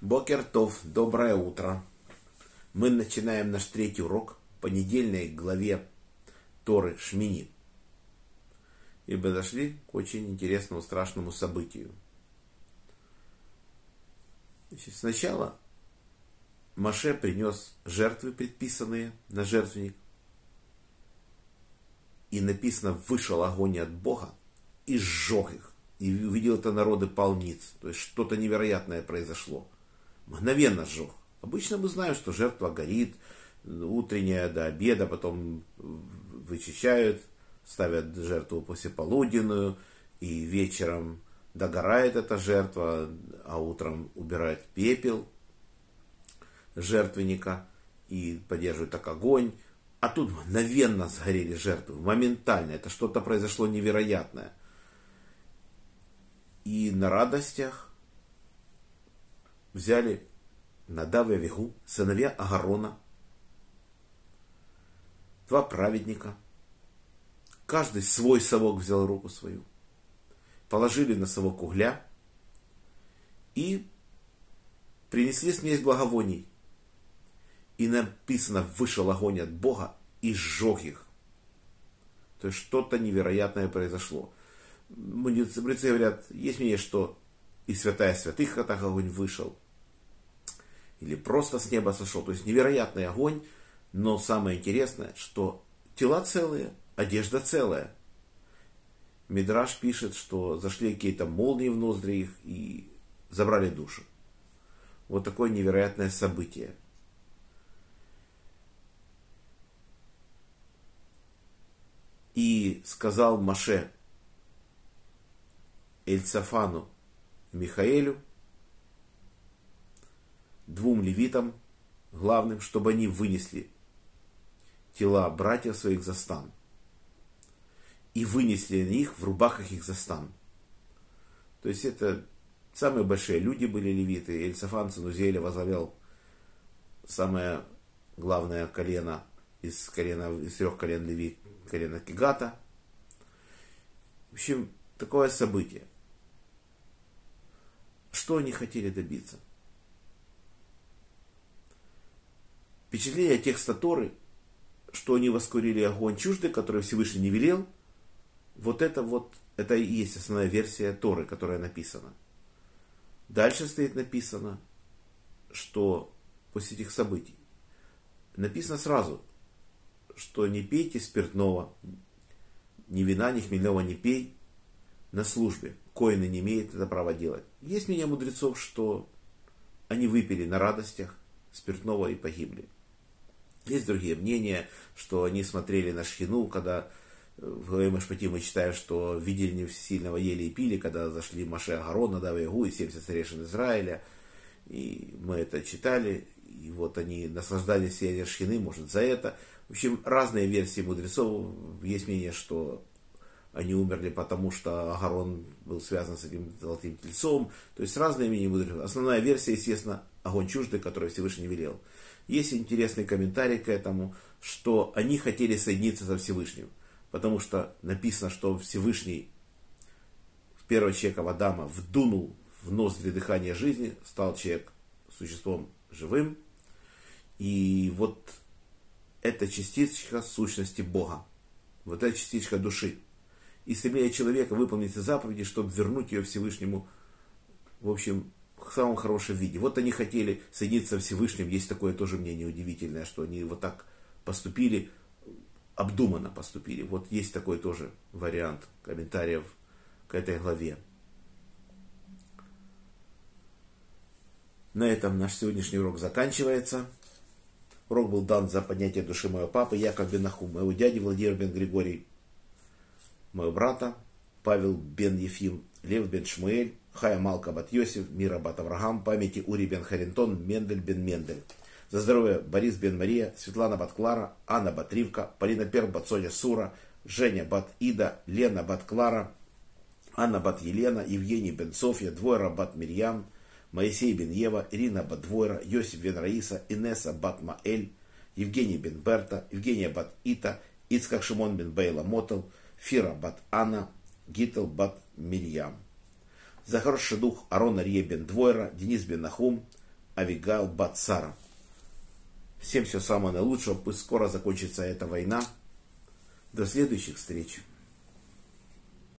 Бокертов, доброе утро. Мы начинаем наш третий урок по недельной главе Торы Шмини. И мы дошли к очень интересному, страшному событию. Значит, сначала Маше принес жертвы, предписанные на жертвенник. И написано, вышел огонь от Бога и сжег их. И увидел это народы полниц. То есть что-то невероятное произошло мгновенно сжег. Обычно мы знаем, что жертва горит, утренняя до обеда, потом вычищают, ставят жертву после полуденную, и вечером догорает эта жертва, а утром убирают пепел жертвенника и поддерживают так огонь. А тут мгновенно сгорели жертвы, моментально. Это что-то произошло невероятное. И на радостях взяли Надав и Авигу, сыновья Агарона, два праведника. Каждый свой совок взял руку свою, положили на совок угля и принесли смесь благовоний. И написано, вышел огонь от Бога и сжег их. То есть что-то невероятное произошло. Мудрецы говорят, есть мнение, что и святая святых, когда огонь вышел – или просто с неба сошел. То есть невероятный огонь, но самое интересное, что тела целые, одежда целая. Мидраш пишет, что зашли какие-то молнии в ноздри их и забрали душу. Вот такое невероятное событие. И сказал Маше Эльцафану Михаэлю, двум левитам главным, чтобы они вынесли тела братьев своих за стан. И вынесли их в рубахах их за стан. То есть это самые большие люди были левиты. Эльсафан Санузеля возглавлял самое главное колено из, колена, из трех колен Леви, колено Кигата. В общем, такое событие. Что они хотели добиться? Впечатление текста Торы, что они воскурили огонь чуждый, который Всевышний не велел, вот это вот, это и есть основная версия Торы, которая написана. Дальше стоит написано, что после этих событий написано сразу, что не пейте спиртного, ни вина, ни хмельного не пей на службе. Коины не имеют это права делать. Есть мнение мудрецов, что они выпили на радостях спиртного и погибли. Есть другие мнения, что они смотрели на шхину, когда э, в главе Машпати мы читаем, что видели не сильного ели и пили, когда зашли Маше Агарон, Надав Ягу и 70 старейшин Израиля. И мы это читали, и вот они наслаждались ели шхины, может, за это. В общем, разные версии мудрецов. Есть мнение, что они умерли потому, что Агарон был связан с этим золотым тельцом. То есть разные мнения мудрецов. Основная версия, естественно, огонь чуждый, который Всевышний велел. Есть интересный комментарий к этому, что они хотели соединиться со Всевышним, потому что написано, что Всевышний в первого человека Адама вдунул в ноздри дыхания жизни, стал человек существом живым, и вот эта частичка сущности Бога, вот эта частичка души. И стремление человека выполнить заповеди, чтобы вернуть ее Всевышнему, в общем, самом хорошем виде. Вот они хотели соединиться со Всевышним. Есть такое тоже мнение удивительное, что они вот так поступили, обдуманно поступили. Вот есть такой тоже вариант комментариев к этой главе. На этом наш сегодняшний урок заканчивается. Урок был дан за поднятие души моего папы Яков бен Нахум, моего дяди Владимир бен Григорий, моего брата Павел бен Ефим, Лев бен Шмуэль, Хая Малка бат Йосиф, Мира бат Авраам, памяти Ури бен Харинтон, Мендель бен Мендель. За здоровье Борис бен Мария, Светлана бат Клара, Анна бат Ривка, Полина Пер бат Соня Сура, Женя бат Ида, Лена бат Клара, Анна бат Елена, Евгений бен Софья, Двойра бат Мирьям, Моисей бен Ева, Ирина бат Двойра, Йосиф бен Раиса, Инесса бат Маэль, Евгений бен Берта, Евгения бат Ита, Ицкак Шимон бен Бейла Мотел, Фира бат Анна, Гитл бат Мирьям за хороший дух Арона Рие бен Двойра, Денис бен Нахум, Авигайл Бацара. Всем всего самого наилучшего. Пусть скоро закончится эта война. До следующих встреч.